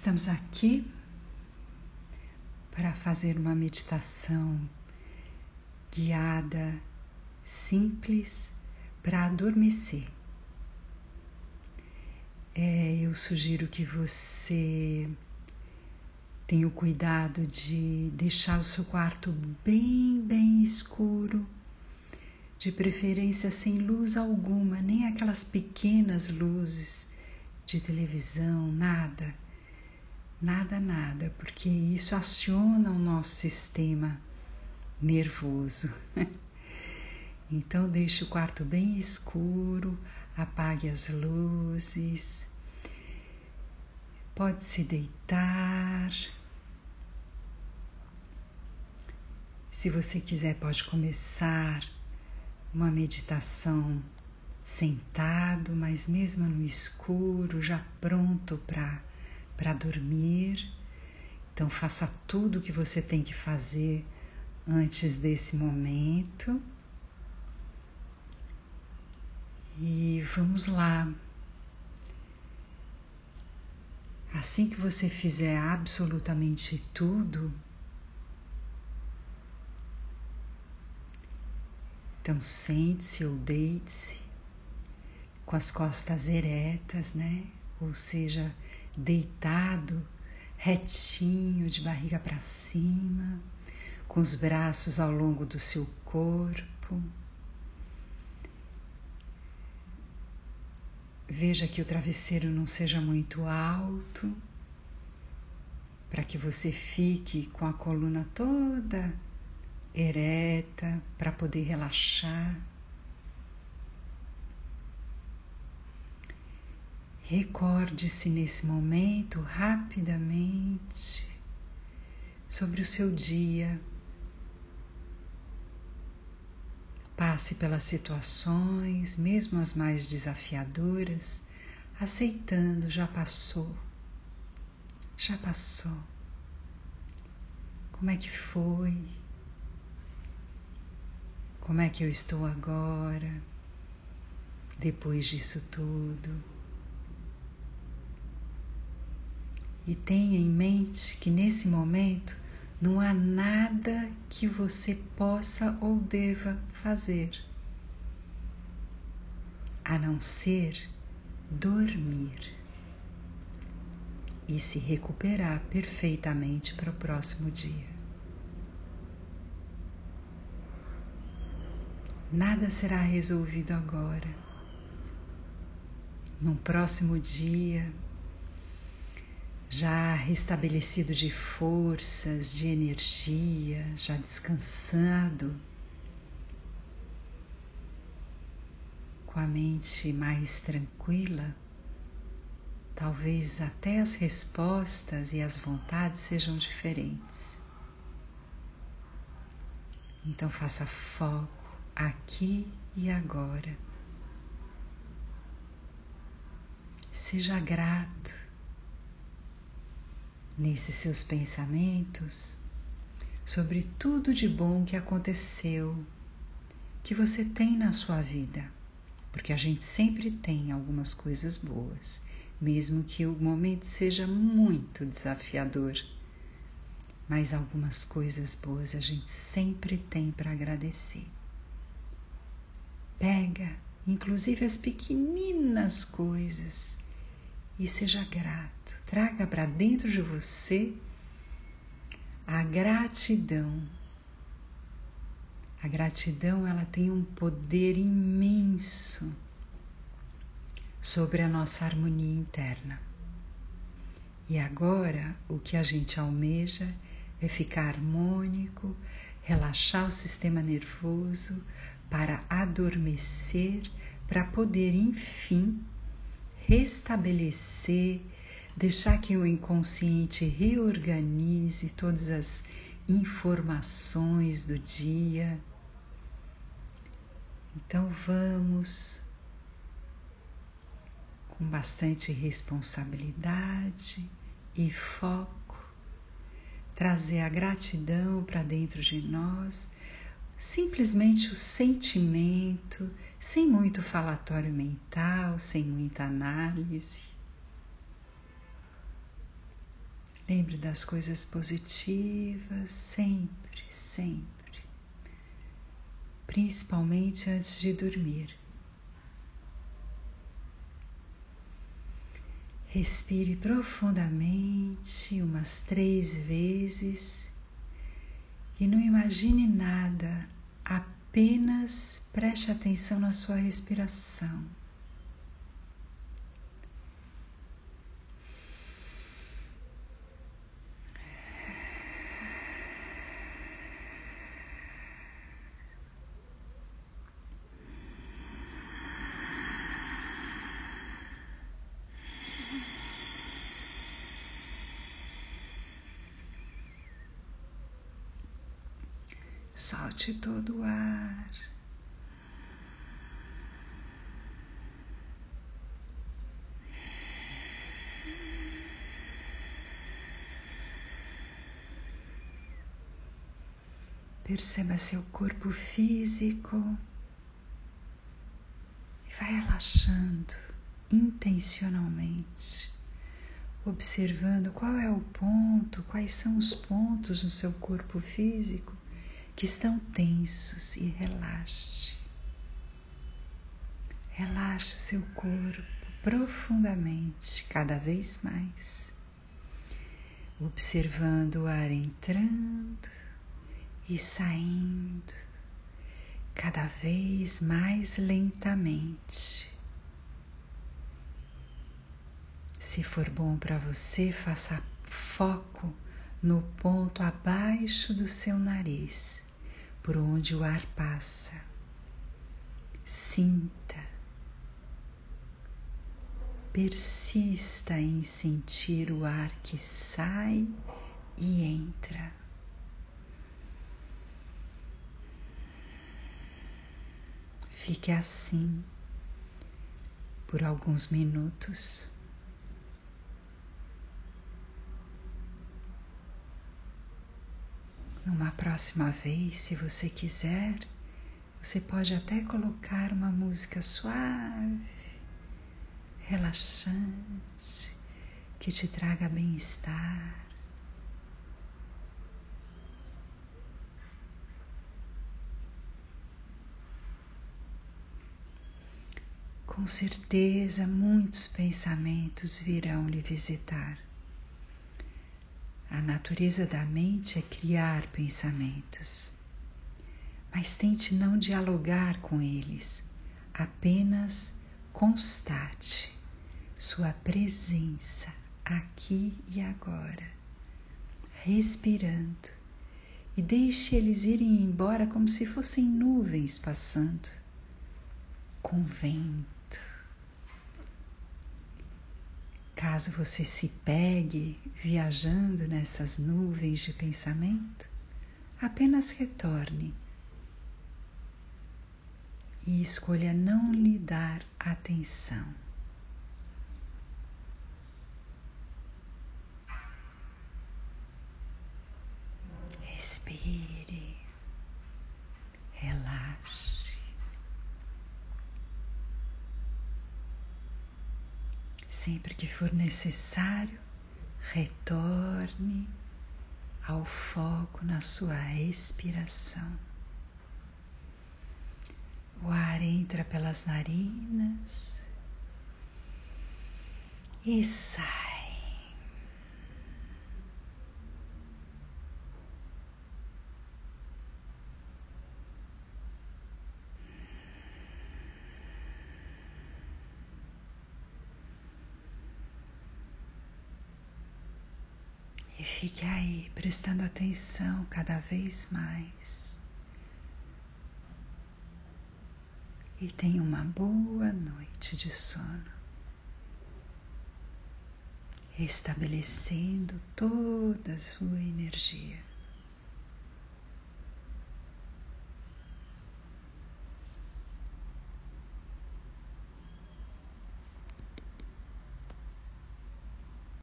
Estamos aqui para fazer uma meditação guiada, simples, para adormecer. É, eu sugiro que você tenha o cuidado de deixar o seu quarto bem, bem escuro, de preferência sem luz alguma, nem aquelas pequenas luzes de televisão, nada. Nada, nada, porque isso aciona o nosso sistema nervoso. então deixe o quarto bem escuro, apague as luzes. Pode se deitar. Se você quiser, pode começar uma meditação sentado, mas mesmo no escuro, já pronto para para dormir. Então faça tudo o que você tem que fazer antes desse momento. E vamos lá. Assim que você fizer absolutamente tudo, então sente-se ou deite-se com as costas eretas, né? Ou seja, deitado, retinho, de barriga para cima, com os braços ao longo do seu corpo. Veja que o travesseiro não seja muito alto, para que você fique com a coluna toda ereta, para poder relaxar. Recorde-se nesse momento rapidamente sobre o seu dia. Passe pelas situações, mesmo as mais desafiadoras, aceitando, já passou. Já passou. Como é que foi? Como é que eu estou agora, depois disso tudo? E tenha em mente que nesse momento não há nada que você possa ou deva fazer, a não ser dormir e se recuperar perfeitamente para o próximo dia. Nada será resolvido agora. Num próximo dia, já restabelecido de forças, de energia, já descansado, com a mente mais tranquila, talvez até as respostas e as vontades sejam diferentes. Então faça foco aqui e agora. Seja grato nesses seus pensamentos sobre tudo de bom que aconteceu, que você tem na sua vida, porque a gente sempre tem algumas coisas boas, mesmo que o momento seja muito desafiador. Mas algumas coisas boas a gente sempre tem para agradecer. Pega, inclusive as pequeninas coisas, e seja grato. Traga para dentro de você a gratidão. A gratidão ela tem um poder imenso sobre a nossa harmonia interna. E agora o que a gente almeja é ficar harmônico, relaxar o sistema nervoso para adormecer, para poder enfim restabelecer, deixar que o inconsciente reorganize todas as informações do dia. Então vamos com bastante responsabilidade e foco trazer a gratidão para dentro de nós, simplesmente o sentimento sem muito falatório mental, sem muita análise. Lembre das coisas positivas sempre, sempre. Principalmente antes de dormir. Respire profundamente umas três vezes e não imagine nada, apenas preste atenção na sua respiração. Solte todo o ar. Perceba seu corpo físico e vai relaxando intencionalmente, observando qual é o ponto, quais são os pontos no seu corpo físico que estão tensos e relaxe. Relaxe seu corpo profundamente, cada vez mais, observando o ar entrando e saindo cada vez mais lentamente. Se for bom para você, faça foco no ponto abaixo do seu nariz por onde o ar passa. Sinta, persista em sentir o ar que sai e entra. Fique assim por alguns minutos. Numa próxima vez, se você quiser, você pode até colocar uma música suave, relaxante, que te traga bem-estar. Com certeza, muitos pensamentos virão lhe visitar. A natureza da mente é criar pensamentos, mas tente não dialogar com eles, apenas constate sua presença aqui e agora, respirando e deixe eles irem embora como se fossem nuvens passando com vento Caso você se pegue viajando nessas nuvens de pensamento, apenas retorne e escolha não lhe dar atenção. Respire, relaxe. Sempre que for necessário, retorne ao foco na sua respiração. O ar entra pelas narinas e sai. E fique aí prestando atenção cada vez mais. E tenha uma boa noite de sono, estabelecendo toda a sua energia.